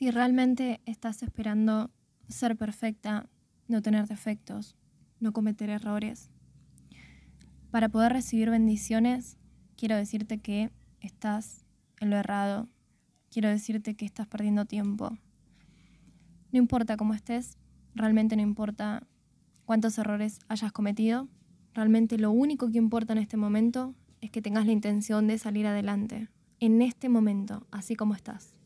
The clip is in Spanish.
Si realmente estás esperando ser perfecta, no tener defectos, no cometer errores, para poder recibir bendiciones, quiero decirte que estás en lo errado. Quiero decirte que estás perdiendo tiempo. No importa cómo estés, realmente no importa cuántos errores hayas cometido. Realmente lo único que importa en este momento es que tengas la intención de salir adelante. En este momento, así como estás.